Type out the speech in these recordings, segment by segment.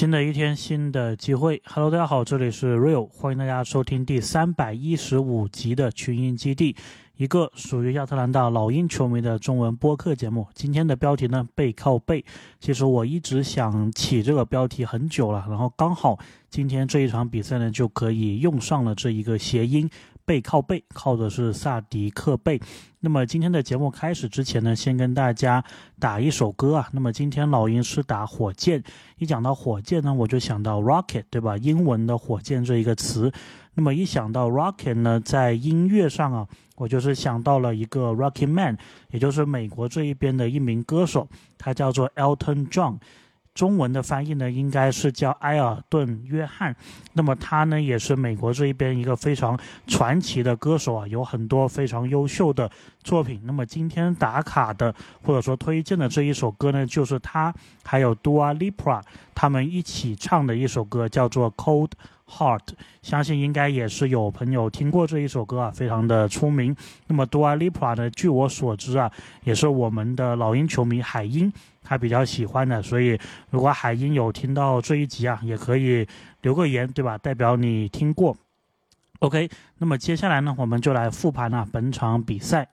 新的一天，新的机会。Hello，大家好，这里是 Real，欢迎大家收听第三百一十五集的群英基地，一个属于亚特兰大老鹰球迷的中文播客节目。今天的标题呢，背靠背。其实我一直想起这个标题很久了，然后刚好今天这一场比赛呢，就可以用上了这一个谐音。背靠背，靠的是萨迪克贝。那么今天的节目开始之前呢，先跟大家打一首歌啊。那么今天老鹰是打火箭，一讲到火箭呢，我就想到 rocket，对吧？英文的火箭这一个词。那么一想到 rocket 呢，在音乐上啊，我就是想到了一个 Rocky Man，也就是美国这一边的一名歌手，他叫做 Elton John。中文的翻译呢，应该是叫埃尔顿·约翰。那么他呢，也是美国这一边一个非常传奇的歌手啊，有很多非常优秀的作品。那么今天打卡的或者说推荐的这一首歌呢，就是他还有 Dua Lipa 他们一起唱的一首歌，叫做《Cold Heart》。相信应该也是有朋友听过这一首歌啊，非常的出名。那么 Dua Lipa 呢，据我所知啊，也是我们的老鹰球迷海鹰。他比较喜欢的，所以如果海英有听到这一集啊，也可以留个言，对吧？代表你听过。OK，那么接下来呢，我们就来复盘啊本场比赛。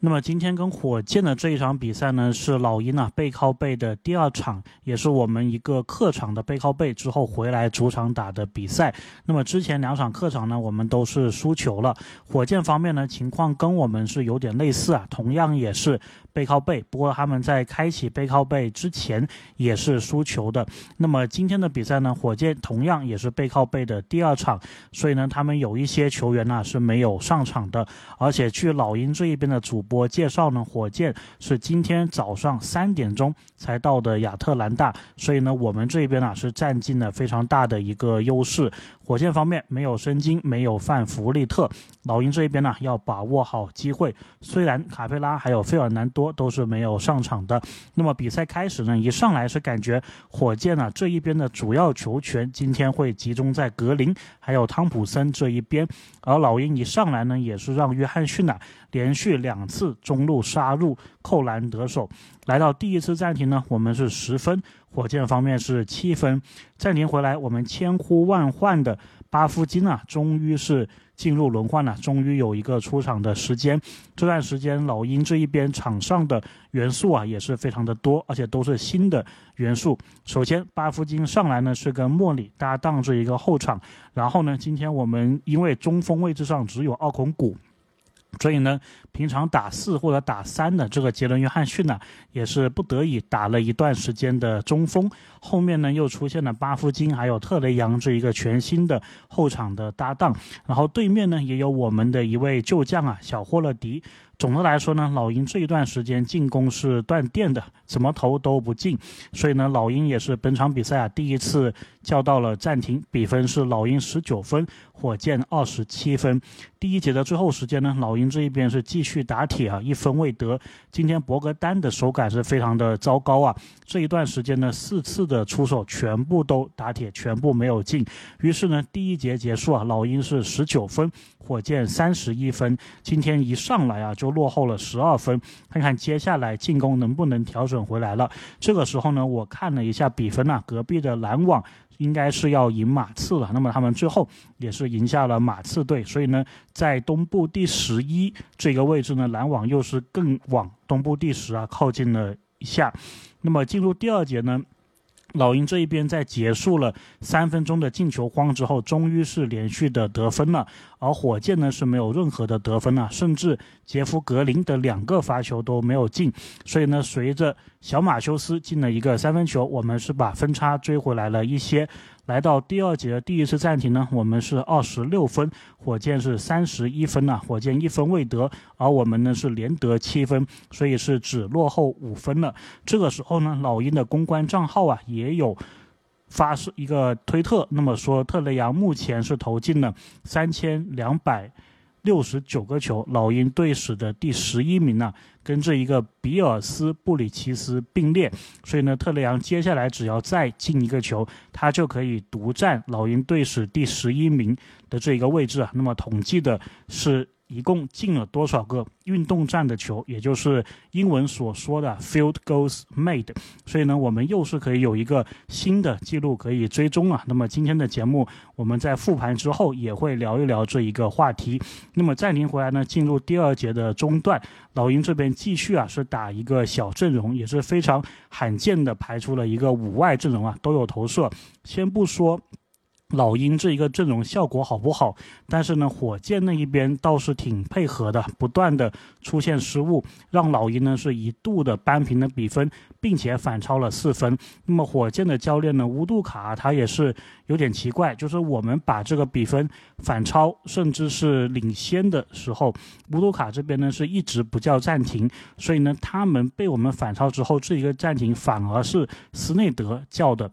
那么今天跟火箭的这一场比赛呢，是老鹰啊背靠背的第二场，也是我们一个客场的背靠背之后回来主场打的比赛。那么之前两场客场呢，我们都是输球了。火箭方面呢，情况跟我们是有点类似啊，同样也是。背靠背，不过他们在开启背靠背之前也是输球的。那么今天的比赛呢，火箭同样也是背靠背的第二场，所以呢，他们有一些球员呢是没有上场的。而且据老鹰这一边的主播介绍呢，火箭是今天早上三点钟才到的亚特兰大，所以呢，我们这边呢是占尽了非常大的一个优势。火箭方面没有申京，没有范弗利特，老鹰这一边呢要把握好机会。虽然卡佩拉还有费尔南多都是没有上场的，那么比赛开始呢，一上来是感觉火箭呢这一边的主要球权今天会集中在格林还有汤普森这一边，而老鹰一上来呢也是让约翰逊呢连续两次中路杀入扣篮得手。来到第一次暂停呢，我们是十分。火箭方面是七分，暂停回来，我们千呼万唤的巴夫金啊，终于是进入轮换了，终于有一个出场的时间。这段时间，老鹰这一边场上的元素啊也是非常的多，而且都是新的元素。首先，巴夫金上来呢是跟莫里搭档这一个后场，然后呢，今天我们因为中锋位置上只有奥孔古。所以呢，平常打四或者打三的这个杰伦·约翰逊呢，也是不得已打了一段时间的中锋。后面呢，又出现了巴夫金还有特雷杨这一个全新的后场的搭档。然后对面呢，也有我们的一位旧将啊，小霍勒迪。总的来说呢，老鹰这一段时间进攻是断电的，怎么投都不进，所以呢，老鹰也是本场比赛啊第一次叫到了暂停，比分是老鹰十九分，火箭二十七分。第一节的最后时间呢，老鹰这一边是继续打铁啊，一分未得。今天博格丹的手感是非常的糟糕啊，这一段时间呢，四次的出手全部都打铁，全部没有进。于是呢，第一节结束啊，老鹰是十九分。火箭三十一分，今天一上来啊就落后了十二分，看看接下来进攻能不能调整回来了。这个时候呢，我看了一下比分啊，隔壁的篮网应该是要赢马刺了。那么他们最后也是赢下了马刺队，所以呢，在东部第十一这个位置呢，篮网又是更往东部第十啊靠近了一下。那么进入第二节呢？老鹰这一边在结束了三分钟的进球荒之后，终于是连续的得分了。而火箭呢是没有任何的得分了，甚至杰夫格林的两个罚球都没有进。所以呢，随着小马修斯进了一个三分球，我们是把分差追回来了一些。来到第二节的第一次暂停呢，我们是二十六分，火箭是三十一分呐，火箭一分未得，而我们呢是连得七分，所以是只落后五分了。这个时候呢，老鹰的公关账号啊也有发是一个推特，那么说特雷杨目前是投进了三千两百。六十九个球，老鹰队史的第十一名呢，跟这一个比尔斯布里奇斯并列。所以呢，特雷杨接下来只要再进一个球，他就可以独占老鹰队史第十一名的这一个位置啊。那么统计的是。一共进了多少个运动战的球，也就是英文所说的 field goals made。所以呢，我们又是可以有一个新的记录可以追踪了。那么今天的节目，我们在复盘之后也会聊一聊这一个话题。那么暂停回来呢，进入第二节的中段，老鹰这边继续啊是打一个小阵容，也是非常罕见的排出了一个五外阵容啊，都有投射。先不说。老鹰这一个阵容效果好不好？但是呢，火箭那一边倒是挺配合的，不断的出现失误，让老鹰呢是一度的扳平了比分，并且反超了四分。那么火箭的教练呢，乌杜卡他也是有点奇怪，就是我们把这个比分反超，甚至是领先的时候，乌杜卡这边呢是一直不叫暂停，所以呢，他们被我们反超之后，这一个暂停反而是斯内德叫的。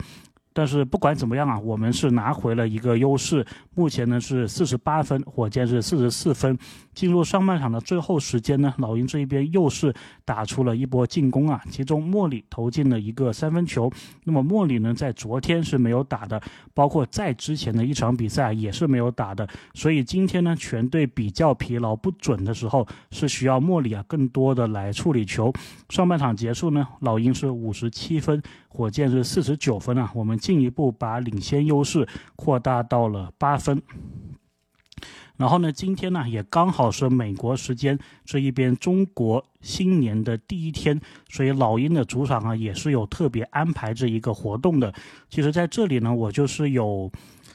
但是不管怎么样啊，我们是拿回了一个优势。目前呢是四十八分，火箭是四十四分。进入上半场的最后时间呢，老鹰这一边又是打出了一波进攻啊，其中莫里投进了一个三分球。那么莫里呢，在昨天是没有打的，包括在之前的一场比赛也是没有打的。所以今天呢，全队比较疲劳不准的时候，是需要莫里啊更多的来处理球。上半场结束呢，老鹰是五十七分，火箭是四十九分啊，我们进一步把领先优势扩大到了八分。然后呢，今天呢也刚好是美国时间这一边中国新年的第一天，所以老鹰的主场啊也是有特别安排这一个活动的。其实在这里呢，我就是有。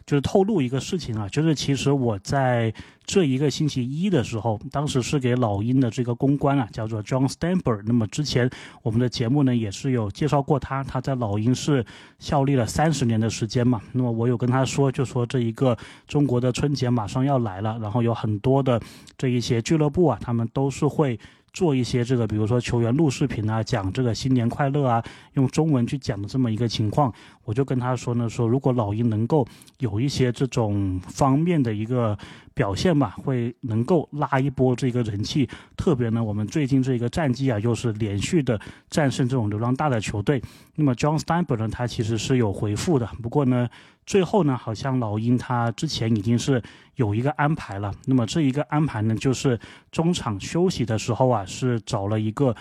就是透露一个事情啊，就是其实我在这一个星期一的时候，当时是给老鹰的这个公关啊，叫做 John Stamper。那么之前我们的节目呢也是有介绍过他，他在老鹰是效力了三十年的时间嘛。那么我有跟他说，就说这一个中国的春节马上要来了，然后有很多的这一些俱乐部啊，他们都是会。做一些这个，比如说球员录视频啊，讲这个新年快乐啊，用中文去讲的这么一个情况，我就跟他说呢，说如果老鹰能够有一些这种方面的一个表现吧，会能够拉一波这个人气。特别呢，我们最近这个战绩啊，又是连续的战胜这种流量大的球队。那么 John Steinberg 呢，他其实是有回复的，不过呢。最后呢，好像老鹰他之前已经是有一个安排了。那么这一个安排呢，就是中场休息的时候啊，是找了一个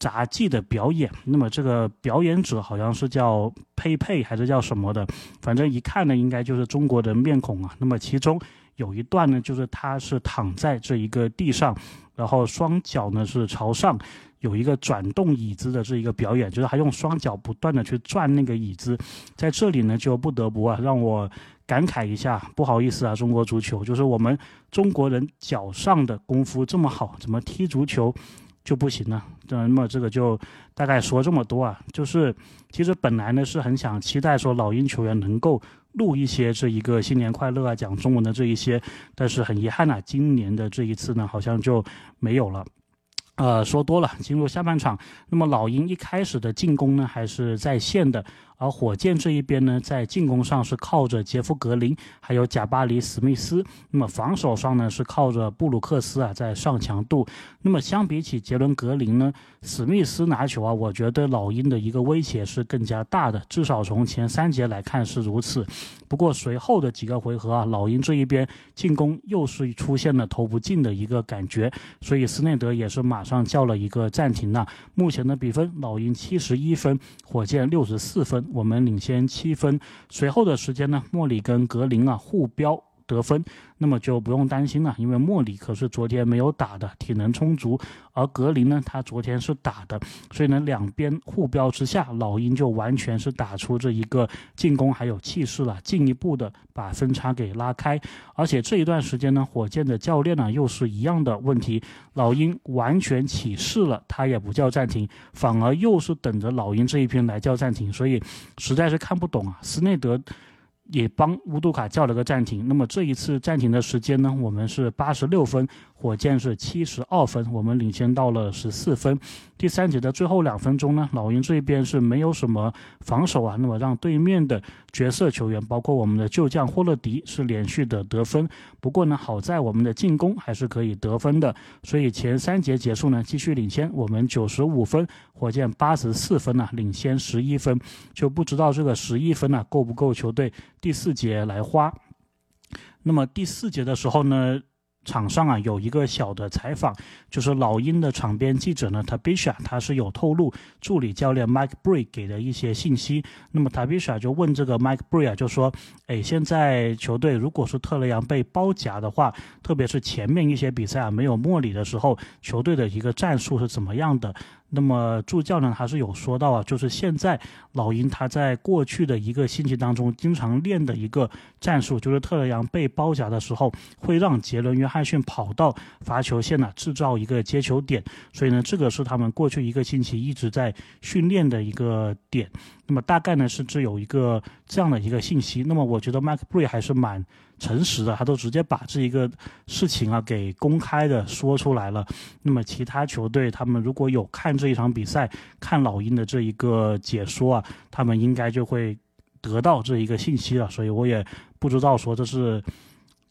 杂技的表演。那么这个表演者好像是叫佩佩还是叫什么的，反正一看呢，应该就是中国的面孔啊。那么其中有一段呢，就是他是躺在这一个地上，然后双脚呢是朝上。有一个转动椅子的这一个表演，就是他用双脚不断的去转那个椅子，在这里呢就不得不啊让我感慨一下，不好意思啊，中国足球就是我们中国人脚上的功夫这么好，怎么踢足球就不行呢？那么这个就大概说这么多啊，就是其实本来呢是很想期待说老鹰球员能够录一些这一个新年快乐啊讲中文的这一些，但是很遗憾啊，今年的这一次呢好像就没有了。呃，说多了，进入下半场。那么老鹰一开始的进攻呢，还是在线的。而火箭这一边呢，在进攻上是靠着杰夫格林，还有贾巴里史密斯；那么防守上呢，是靠着布鲁克斯啊在上强度。那么相比起杰伦格林呢，史密斯拿球啊，我觉得老鹰的一个威胁是更加大的，至少从前三节来看是如此。不过随后的几个回合啊，老鹰这一边进攻又是出现了投不进的一个感觉，所以斯内德也是马上叫了一个暂停了。目前的比分，老鹰七十一分，火箭六十四分。我们领先七分，随后的时间呢，莫里跟格林啊互飙。得分，那么就不用担心了，因为莫里可是昨天没有打的，体能充足，而格林呢，他昨天是打的，所以呢，两边互飙之下，老鹰就完全是打出这一个进攻还有气势了，进一步的把分差给拉开。而且这一段时间呢，火箭的教练呢又是一样的问题，老鹰完全起势了，他也不叫暂停，反而又是等着老鹰这一边来叫暂停，所以实在是看不懂啊，斯内德。也帮乌杜卡叫了个暂停。那么这一次暂停的时间呢？我们是八十六分。火箭是七十二分，我们领先到了十四分。第三节的最后两分钟呢，老鹰这边是没有什么防守啊，那么让对面的角色球员，包括我们的旧将霍勒迪是连续的得分。不过呢，好在我们的进攻还是可以得分的，所以前三节结束呢，继续领先，我们九十五分，火箭八十四分呢，领先十一分，就不知道这个十一分呢够不够球队第四节来花。那么第四节的时候呢？场上啊有一个小的采访，就是老鹰的场边记者呢，Tabisha 他是有透露助理教练 Mike Bree 给的一些信息。那么 Tabisha 就问这个 Mike Bree 啊，就说：“哎，现在球队如果是特雷杨被包夹的话，特别是前面一些比赛啊没有莫里的时候，球队的一个战术是怎么样的？”那么助教呢还是有说到啊，就是现在老鹰他在过去的一个星期当中经常练的一个战术，就是特雷杨被包夹的时候，会让杰伦约翰逊跑到罚球线呢，制造一个接球点。所以呢，这个是他们过去一个星期一直在训练的一个点。那么大概呢是只有一个这样的一个信息。那么我觉得迈克布还是蛮诚实的，他都直接把这一个事情啊给公开的说出来了。那么其他球队他们如果有看这一场比赛，看老鹰的这一个解说啊，他们应该就会得到这一个信息了。所以我也不知道说这是。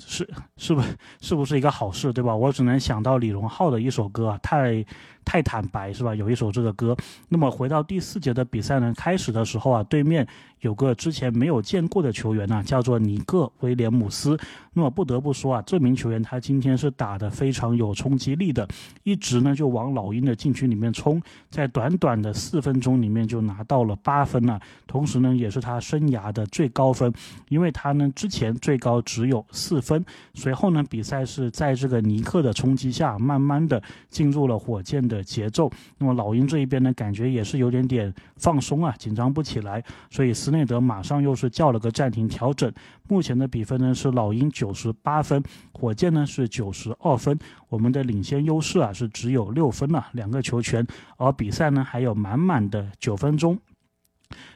是是不是是不是一个好事，对吧？我只能想到李荣浩的一首歌啊，太太坦白，是吧？有一首这个歌。那么回到第四节的比赛呢，开始的时候啊，对面。有个之前没有见过的球员呢，叫做尼克威廉姆斯。那么不得不说啊，这名球员他今天是打得非常有冲击力的，一直呢就往老鹰的禁区里面冲，在短短的四分钟里面就拿到了八分了，同时呢也是他生涯的最高分，因为他呢之前最高只有四分。随后呢比赛是在这个尼克的冲击下，慢慢的进入了火箭的的节奏。那么老鹰这一边呢感觉也是有点点放松啊，紧张不起来，所以。斯内德马上又是叫了个暂停调整，目前的比分呢是老鹰九十八分，火箭呢是九十二分，我们的领先优势啊是只有六分了，两个球权，而比赛呢还有满满的九分钟。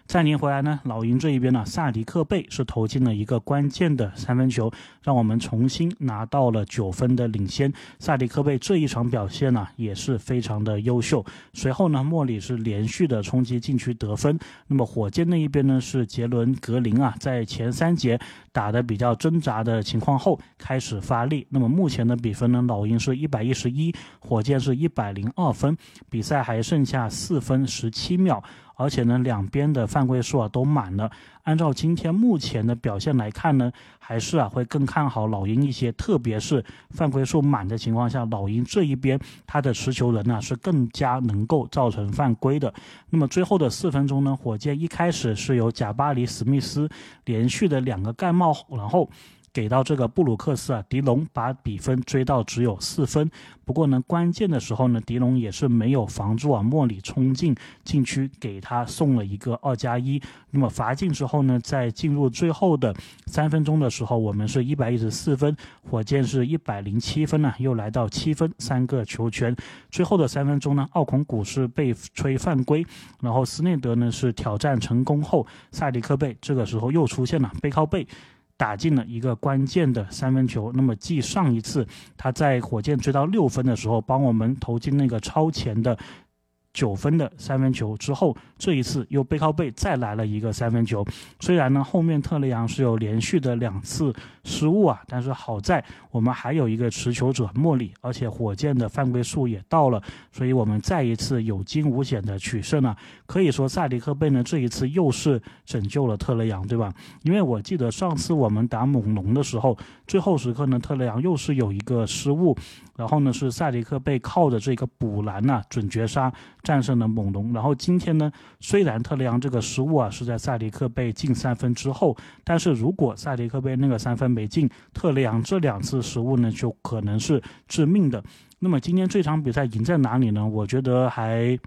暂停回来呢，老鹰这一边呢，萨迪克贝是投进了一个关键的三分球，让我们重新拿到了九分的领先。萨迪克贝这一场表现呢，也是非常的优秀。随后呢，莫里是连续的冲击禁区得分。那么火箭那一边呢，是杰伦格林啊，在前三节打的比较挣扎的情况后开始发力。那么目前的比分呢，老鹰是一百一十一，火箭是一百零二分，比赛还剩下四分十七秒。而且呢，两边的犯规数啊都满了。按照今天目前的表现来看呢，还是啊会更看好老鹰一些。特别是犯规数满的情况下，老鹰这一边他的持球人呢是更加能够造成犯规的。那么最后的四分钟呢，火箭一开始是由贾巴里·史密斯连续的两个盖帽，然后。给到这个布鲁克斯啊，迪龙把比分追到只有四分。不过呢，关键的时候呢，迪龙也是没有防住啊，莫里冲进禁区给他送了一个二加一。那么罚进之后呢，在进入最后的三分钟的时候，我们是一百一十四分，火箭是一百零七分呢，又来到七分，三个球权。最后的三分钟呢，奥孔古是被吹犯规，然后斯内德呢是挑战成功后，萨迪克贝这个时候又出现了背靠背。打进了一个关键的三分球。那么，继上一次他在火箭追到六分的时候，帮我们投进那个超前的。九分的三分球之后，这一次又背靠背再来了一个三分球。虽然呢后面特雷杨是有连续的两次失误啊，但是好在我们还有一个持球者莫里，而且火箭的犯规数也到了，所以我们再一次有惊无险的取胜啊。可以说萨迪克贝呢这一次又是拯救了特雷杨，对吧？因为我记得上次我们打猛龙的时候，最后时刻呢特雷杨又是有一个失误。然后呢，是萨迪克贝靠着这个补篮呐，准绝杀战胜了猛龙。然后今天呢，虽然特雷杨这个失误啊是在萨迪克贝进三分之后，但是如果萨迪克贝那个三分美进，特雷杨这两次失误呢就可能是致命的。那么今天这场比赛赢在哪里呢？我觉得还。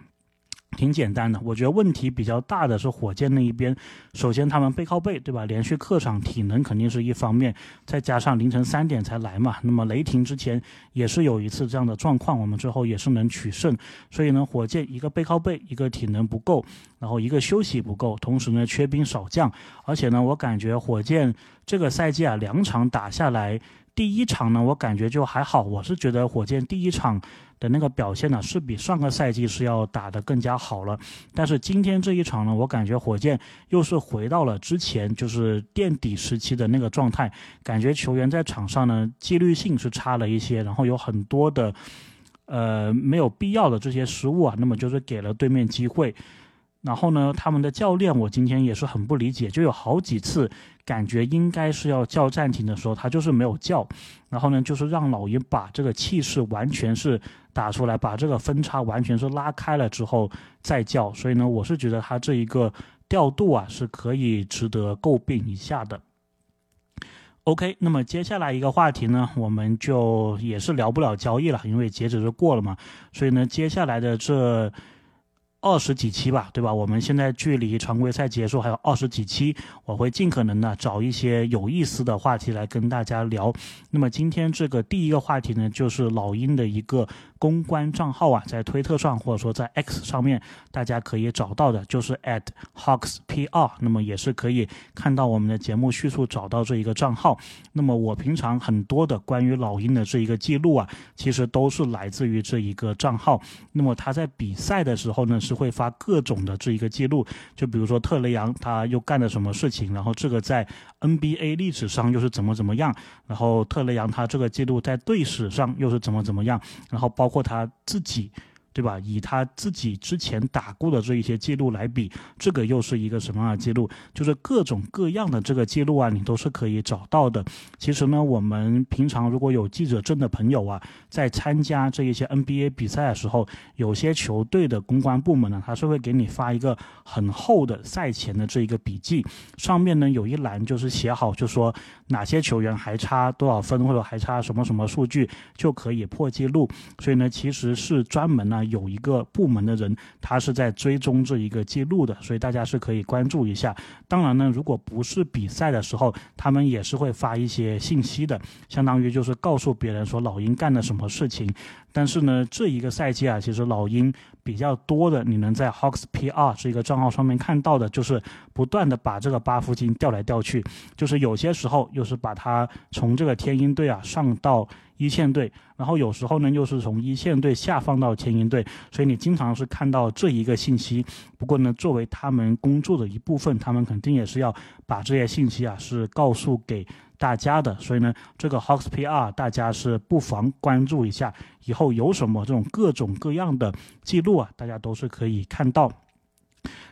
挺简单的，我觉得问题比较大的是火箭那一边。首先，他们背靠背，对吧？连续客场，体能肯定是一方面，再加上凌晨三点才来嘛。那么雷霆之前也是有一次这样的状况，我们最后也是能取胜。所以呢，火箭一个背靠背，一个体能不够，然后一个休息不够，同时呢缺兵少将。而且呢，我感觉火箭这个赛季啊，两场打下来。第一场呢，我感觉就还好。我是觉得火箭第一场的那个表现呢，是比上个赛季是要打得更加好了。但是今天这一场呢，我感觉火箭又是回到了之前就是垫底时期的那个状态。感觉球员在场上呢，纪律性是差了一些，然后有很多的，呃，没有必要的这些失误啊。那么就是给了对面机会。然后呢，他们的教练我今天也是很不理解，就有好几次感觉应该是要叫暂停的时候，他就是没有叫。然后呢，就是让老鹰把这个气势完全是打出来，把这个分差完全是拉开了之后再叫。所以呢，我是觉得他这一个调度啊是可以值得诟病一下的。OK，那么接下来一个话题呢，我们就也是聊不了交易了，因为截止日过了嘛。所以呢，接下来的这。二十几期吧，对吧？我们现在距离常规赛结束还有二十几期，我会尽可能的找一些有意思的话题来跟大家聊。那么今天这个第一个话题呢，就是老鹰的一个。公关账号啊，在推特上或者说在 X 上面，大家可以找到的，就是 at hawkspr。那么也是可以看到我们的节目叙述，找到这一个账号。那么我平常很多的关于老鹰的这一个记录啊，其实都是来自于这一个账号。那么他在比赛的时候呢，是会发各种的这一个记录，就比如说特雷杨他又干了什么事情，然后这个在 NBA 历史上又是怎么怎么样，然后特雷杨他这个记录在队史上又是怎么怎么样，然后包。括他自己。对吧？以他自己之前打过的这一些记录来比，这个又是一个什么样的记录？就是各种各样的这个记录啊，你都是可以找到的。其实呢，我们平常如果有记者证的朋友啊，在参加这一些 NBA 比赛的时候，有些球队的公关部门呢，他是会给你发一个很厚的赛前的这一个笔记，上面呢有一栏就是写好，就说哪些球员还差多少分，或者还差什么什么数据就可以破记录。所以呢，其实是专门呢。有一个部门的人，他是在追踪这一个记录的，所以大家是可以关注一下。当然呢，如果不是比赛的时候，他们也是会发一些信息的，相当于就是告诉别人说老鹰干了什么事情。但是呢，这一个赛季啊，其实老鹰比较多的，你能在 Hawks PR 这个账号上面看到的，就是不断的把这个八夫金调来调去，就是有些时候又是把他从这个天鹰队啊上到一线队，然后有时候呢又是从一线队下放到天鹰队，所以你经常是看到这一个信息。不过呢，作为他们工作的一部分，他们肯定也是要把这些信息啊是告诉给。大家的，所以呢，这个 Hawks PR 大家是不妨关注一下，以后有什么这种各种各样的记录啊，大家都是可以看到。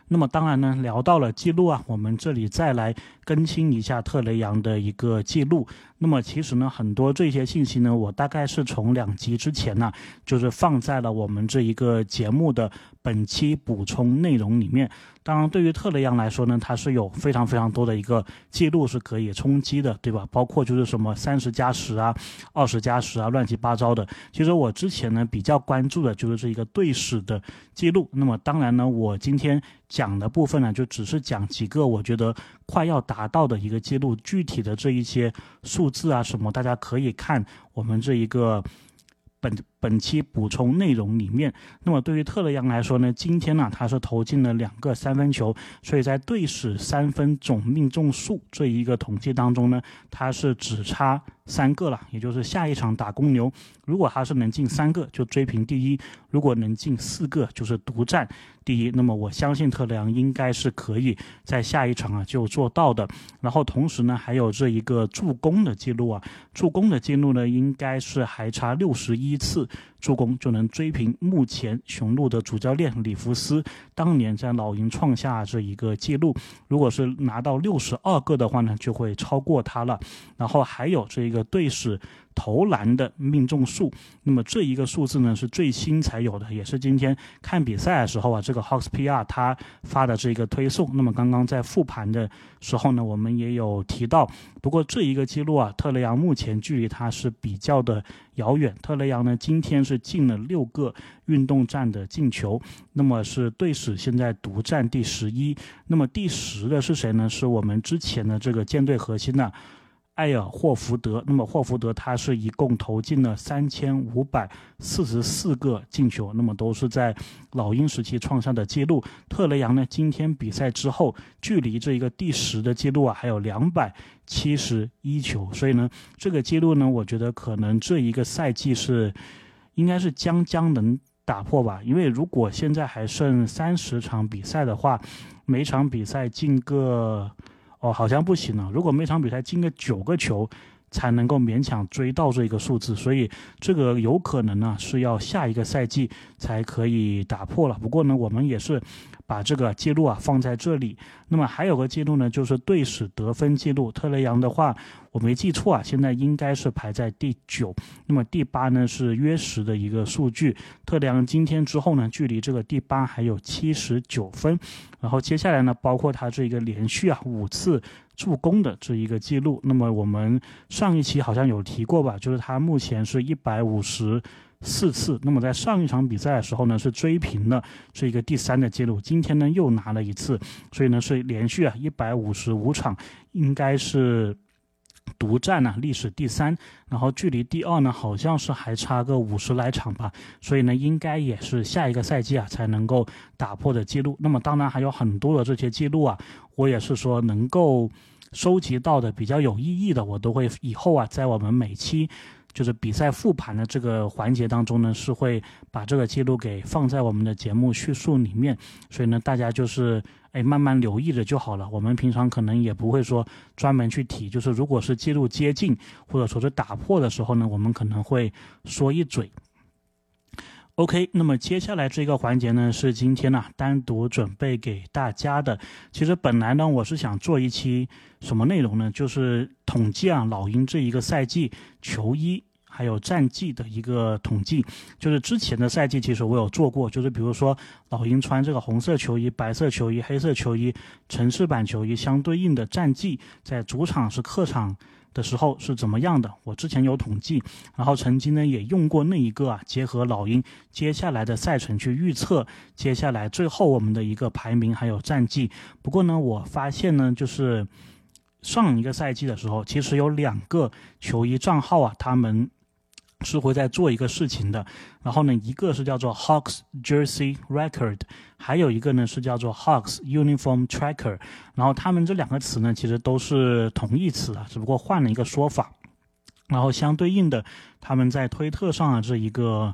那么当然呢，聊到了记录啊，我们这里再来更新一下特雷杨的一个记录。那么其实呢，很多这些信息呢，我大概是从两集之前呢，就是放在了我们这一个节目的本期补充内容里面。当然，对于特雷杨来说呢，他是有非常非常多的一个记录是可以冲击的，对吧？包括就是什么三十加十啊、二十加十啊，乱七八糟的。其实我之前呢比较关注的就是这一个队史的记录。那么当然呢，我今天讲的部分呢，就只是讲几个我觉得快要达到的一个记录，具体的这一些数字啊什么，大家可以看我们这一个。本本期补充内容里面，那么对于特雷杨来说呢，今天呢他是投进了两个三分球，所以在队史三分总命中数这一个统计当中呢，他是只差。三个了，也就是下一场打公牛，如果他是能进三个，就追平第一；如果能进四个，就是独占第一。那么我相信特雷杨应该是可以在下一场啊就做到的。然后同时呢，还有这一个助攻的记录啊，助攻的记录呢，应该是还差六十一次。助攻就能追平目前雄鹿的主教练里弗斯当年在老鹰创下这一个记录。如果是拿到六十二个的话呢，就会超过他了。然后还有这一个队史。投篮的命中数，那么这一个数字呢是最新才有的，也是今天看比赛的时候啊，这个 Hawks PR 他发的这一个推送。那么刚刚在复盘的时候呢，我们也有提到。不过这一个记录啊，特雷杨目前距离他是比较的遥远。特雷杨呢今天是进了六个运动战的进球，那么是队史现在独占第十一。那么第十的是谁呢？是我们之前的这个舰队核心呢。埃尔霍福德，那么霍福德他是一共投进了三千五百四十四个进球，那么都是在老鹰时期创下的记录。特雷杨呢，今天比赛之后，距离这一个第十的记录啊，还有两百七十一球，所以呢，这个记录呢，我觉得可能这一个赛季是，应该是将将能打破吧。因为如果现在还剩三十场比赛的话，每场比赛进个。哦，好像不行了。如果每场比赛进个九个球，才能够勉强追到这一个数字，所以这个有可能呢是要下一个赛季才可以打破了。不过呢，我们也是。把这个记录啊放在这里，那么还有个记录呢，就是队史得分记录。特雷杨的话，我没记错啊，现在应该是排在第九。那么第八呢是约什的一个数据。特雷杨今天之后呢，距离这个第八还有七十九分。然后接下来呢，包括他这一个连续啊五次助攻的这一个记录。那么我们上一期好像有提过吧，就是他目前是一百五十。四次，那么在上一场比赛的时候呢，是追平了这一个第三的记录。今天呢又拿了一次，所以呢是连续啊一百五十五场，应该是独占呢历史第三。然后距离第二呢好像是还差个五十来场吧，所以呢应该也是下一个赛季啊才能够打破的记录。那么当然还有很多的这些记录啊，我也是说能够收集到的比较有意义的，我都会以后啊在我们每期。就是比赛复盘的这个环节当中呢，是会把这个记录给放在我们的节目叙述里面，所以呢，大家就是哎慢慢留意着就好了。我们平常可能也不会说专门去提，就是如果是记录接近或者说是打破的时候呢，我们可能会说一嘴。OK，那么接下来这个环节呢，是今天呢单独准备给大家的。其实本来呢，我是想做一期什么内容呢？就是统计啊老鹰这一个赛季球衣还有战绩的一个统计。就是之前的赛季，其实我有做过，就是比如说老鹰穿这个红色球衣、白色球衣、黑色球衣、城市版球衣相对应的战绩，在主场是客场。的时候是怎么样的？我之前有统计，然后曾经呢也用过那一个啊，结合老鹰接下来的赛程去预测接下来最后我们的一个排名还有战绩。不过呢，我发现呢，就是上一个赛季的时候，其实有两个球衣账号啊，他们。是会在做一个事情的，然后呢，一个是叫做 Hawks Jersey Record，还有一个呢是叫做 Hawks Uniform Tracker，然后他们这两个词呢其实都是同义词啊，只不过换了一个说法，然后相对应的，他们在推特上啊这一个。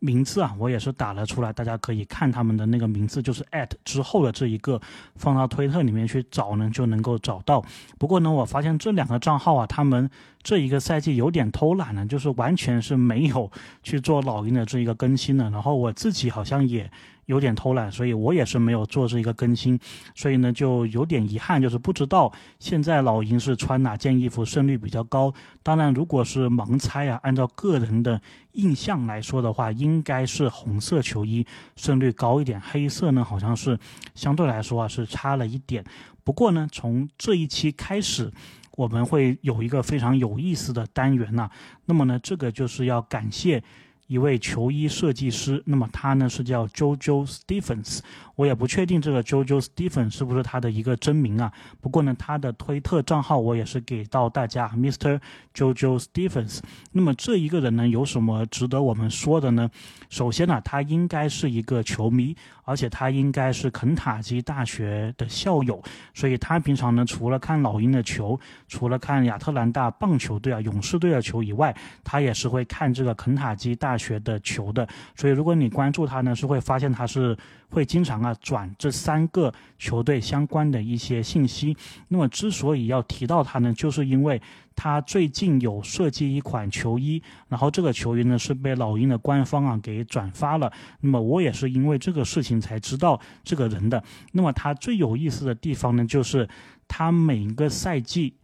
名字啊，我也是打了出来，大家可以看他们的那个名字，就是 at 之后的这一个，放到推特里面去找呢，就能够找到。不过呢，我发现这两个账号啊，他们这一个赛季有点偷懒了，就是完全是没有去做老鹰的这一个更新的。然后我自己好像也。有点偷懒，所以我也是没有做这一个更新，所以呢就有点遗憾，就是不知道现在老鹰是穿哪件衣服胜率比较高。当然，如果是盲猜啊，按照个人的印象来说的话，应该是红色球衣胜率高一点，黑色呢好像是相对来说啊是差了一点。不过呢，从这一期开始，我们会有一个非常有意思的单元呐。那么呢，这个就是要感谢。一位球衣设计师，那么他呢是叫 JoJo Stephens，我也不确定这个 JoJo Stephens 是不是他的一个真名啊。不过呢，他的推特账号我也是给到大家，Mr. JoJo Stephens。那么这一个人呢，有什么值得我们说的呢？首先呢，他应该是一个球迷，而且他应该是肯塔基大学的校友，所以他平常呢，除了看老鹰的球，除了看亚特兰大棒球队啊、勇士队的球以外，他也是会看这个肯塔基大。学的球的，所以如果你关注他呢，是会发现他是会经常啊转这三个球队相关的一些信息。那么之所以要提到他呢，就是因为他最近有设计一款球衣，然后这个球衣呢是被老鹰的官方啊给转发了。那么我也是因为这个事情才知道这个人的。那么他最有意思的地方呢，就是他每一个赛季。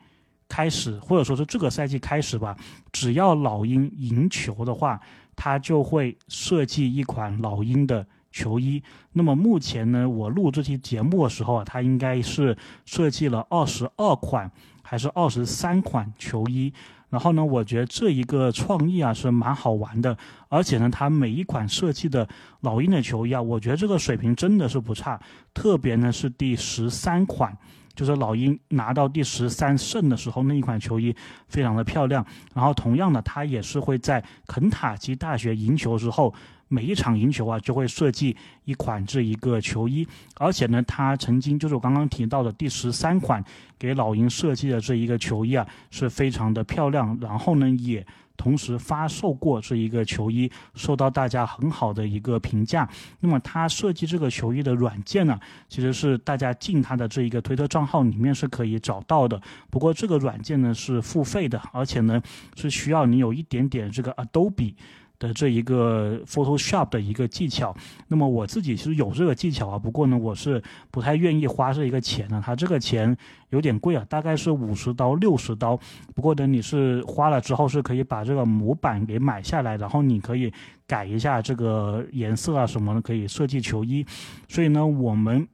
开始，或者说是这个赛季开始吧，只要老鹰赢球的话，他就会设计一款老鹰的球衣。那么目前呢，我录这期节目的时候啊，他应该是设计了二十二款还是二十三款球衣。然后呢，我觉得这一个创意啊是蛮好玩的，而且呢，他每一款设计的老鹰的球衣啊，我觉得这个水平真的是不差，特别呢是第十三款。就是老鹰拿到第十三胜的时候，那一款球衣非常的漂亮。然后同样的，他也是会在肯塔基大学赢球之后，每一场赢球啊，就会设计一款这一个球衣。而且呢，他曾经就是我刚刚提到的第十三款给老鹰设计的这一个球衣啊，是非常的漂亮。然后呢，也同时发售过这一个球衣，受到大家很好的一个评价。那么他设计这个球衣的软件呢，其实是大家进他的这一个推特账号里面是可以找到的。不过这个软件呢是付费的，而且呢是需要你有一点点这个 Adobe。的这一个 Photoshop 的一个技巧，那么我自己其实有这个技巧啊，不过呢，我是不太愿意花这一个钱呢，它这个钱有点贵啊，大概是五十刀六十刀。不过呢，你是花了之后是可以把这个模板给买下来，然后你可以改一下这个颜色啊什么的，可以设计球衣。所以呢，我们。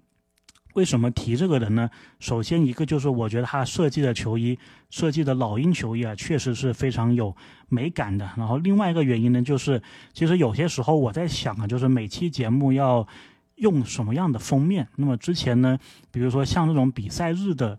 为什么提这个人呢？首先一个就是我觉得他设计的球衣，设计的老鹰球衣啊，确实是非常有美感的。然后另外一个原因呢，就是其实有些时候我在想啊，就是每期节目要用什么样的封面。那么之前呢，比如说像这种比赛日的。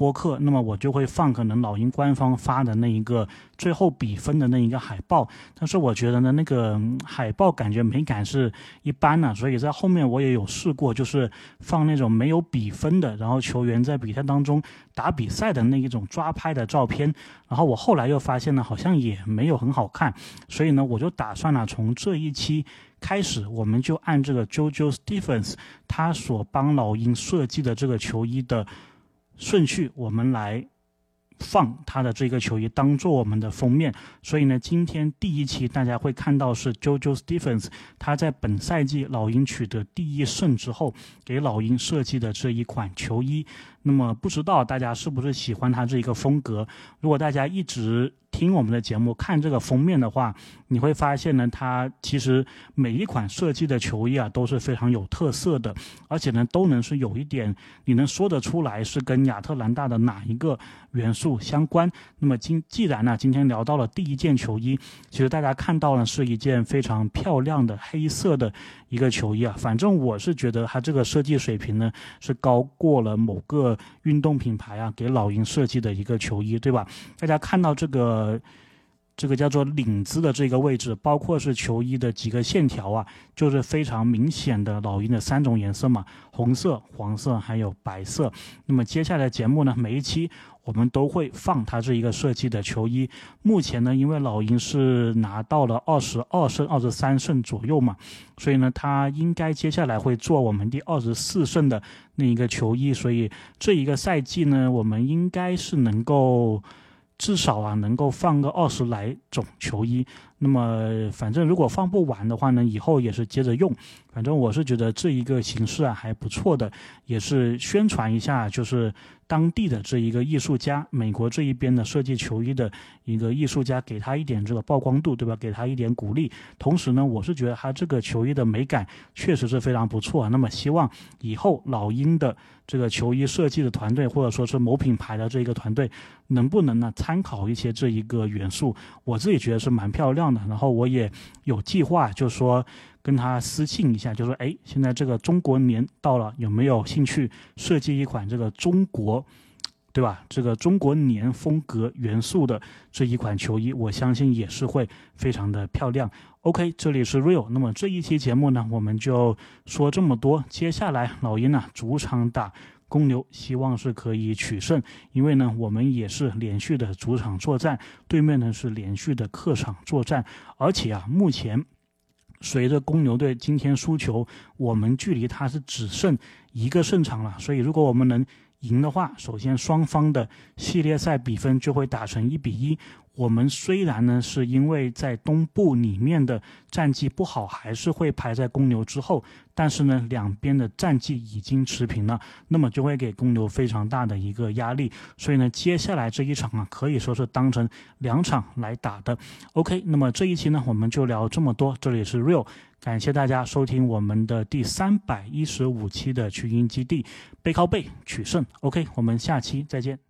播客，那么我就会放可能老鹰官方发的那一个最后比分的那一个海报，但是我觉得呢，那个海报感觉美感是一般呢，所以在后面我也有试过，就是放那种没有比分的，然后球员在比赛当中打比赛的那一种抓拍的照片，然后我后来又发现呢，好像也没有很好看，所以呢，我就打算呢，从这一期开始，我们就按这个 JoJo Stephens 他所帮老鹰设计的这个球衣的。顺序，我们来放他的这个球衣当做我们的封面。所以呢，今天第一期大家会看到是 JoJo Stephens 他在本赛季老鹰取得第一胜之后，给老鹰设计的这一款球衣。那么不知道大家是不是喜欢他这一个风格？如果大家一直听我们的节目，看这个封面的话，你会发现呢，它其实每一款设计的球衣啊都是非常有特色的，而且呢都能是有一点你能说得出来是跟亚特兰大的哪一个元素相关。那么今既然呢今天聊到了第一件球衣，其实大家看到呢是一件非常漂亮的黑色的一个球衣啊，反正我是觉得它这个设计水平呢是高过了某个。运动品牌啊，给老鹰设计的一个球衣，对吧？大家看到这个，这个叫做领子的这个位置，包括是球衣的几个线条啊，就是非常明显的老鹰的三种颜色嘛，红色、黄色还有白色。那么接下来节目呢，每一期。我们都会放他这一个设计的球衣。目前呢，因为老鹰是拿到了二十二胜、二十三胜左右嘛，所以呢，他应该接下来会做我们第二十四胜的那一个球衣。所以这一个赛季呢，我们应该是能够至少啊，能够放个二十来种球衣。那么反正如果放不完的话呢，以后也是接着用。反正我是觉得这一个形式啊还不错的，也是宣传一下，就是当地的这一个艺术家，美国这一边的设计球衣的一个艺术家，给他一点这个曝光度，对吧？给他一点鼓励。同时呢，我是觉得他这个球衣的美感确实是非常不错。那么希望以后老鹰的这个球衣设计的团队，或者说是某品牌的这一个团队，能不能呢参考一些这一个元素？我自己觉得是蛮漂亮然后我也有计划，就说。跟他私信一下，就说哎，现在这个中国年到了，有没有兴趣设计一款这个中国，对吧？这个中国年风格元素的这一款球衣，我相信也是会非常的漂亮。OK，这里是 Real，那么这一期节目呢，我们就说这么多。接下来老鹰呢主场打公牛，希望是可以取胜，因为呢我们也是连续的主场作战，对面呢是连续的客场作战，而且啊目前。随着公牛队今天输球，我们距离他是只剩一个胜场了。所以，如果我们能赢的话，首先双方的系列赛比分就会打成一比一。我们虽然呢是因为在东部里面的战绩不好，还是会排在公牛之后，但是呢两边的战绩已经持平了，那么就会给公牛非常大的一个压力。所以呢接下来这一场啊可以说是当成两场来打的。OK，那么这一期呢我们就聊这么多，这里是 Real，感谢大家收听我们的第三百一十五期的群英基地，背靠背取胜。OK，我们下期再见。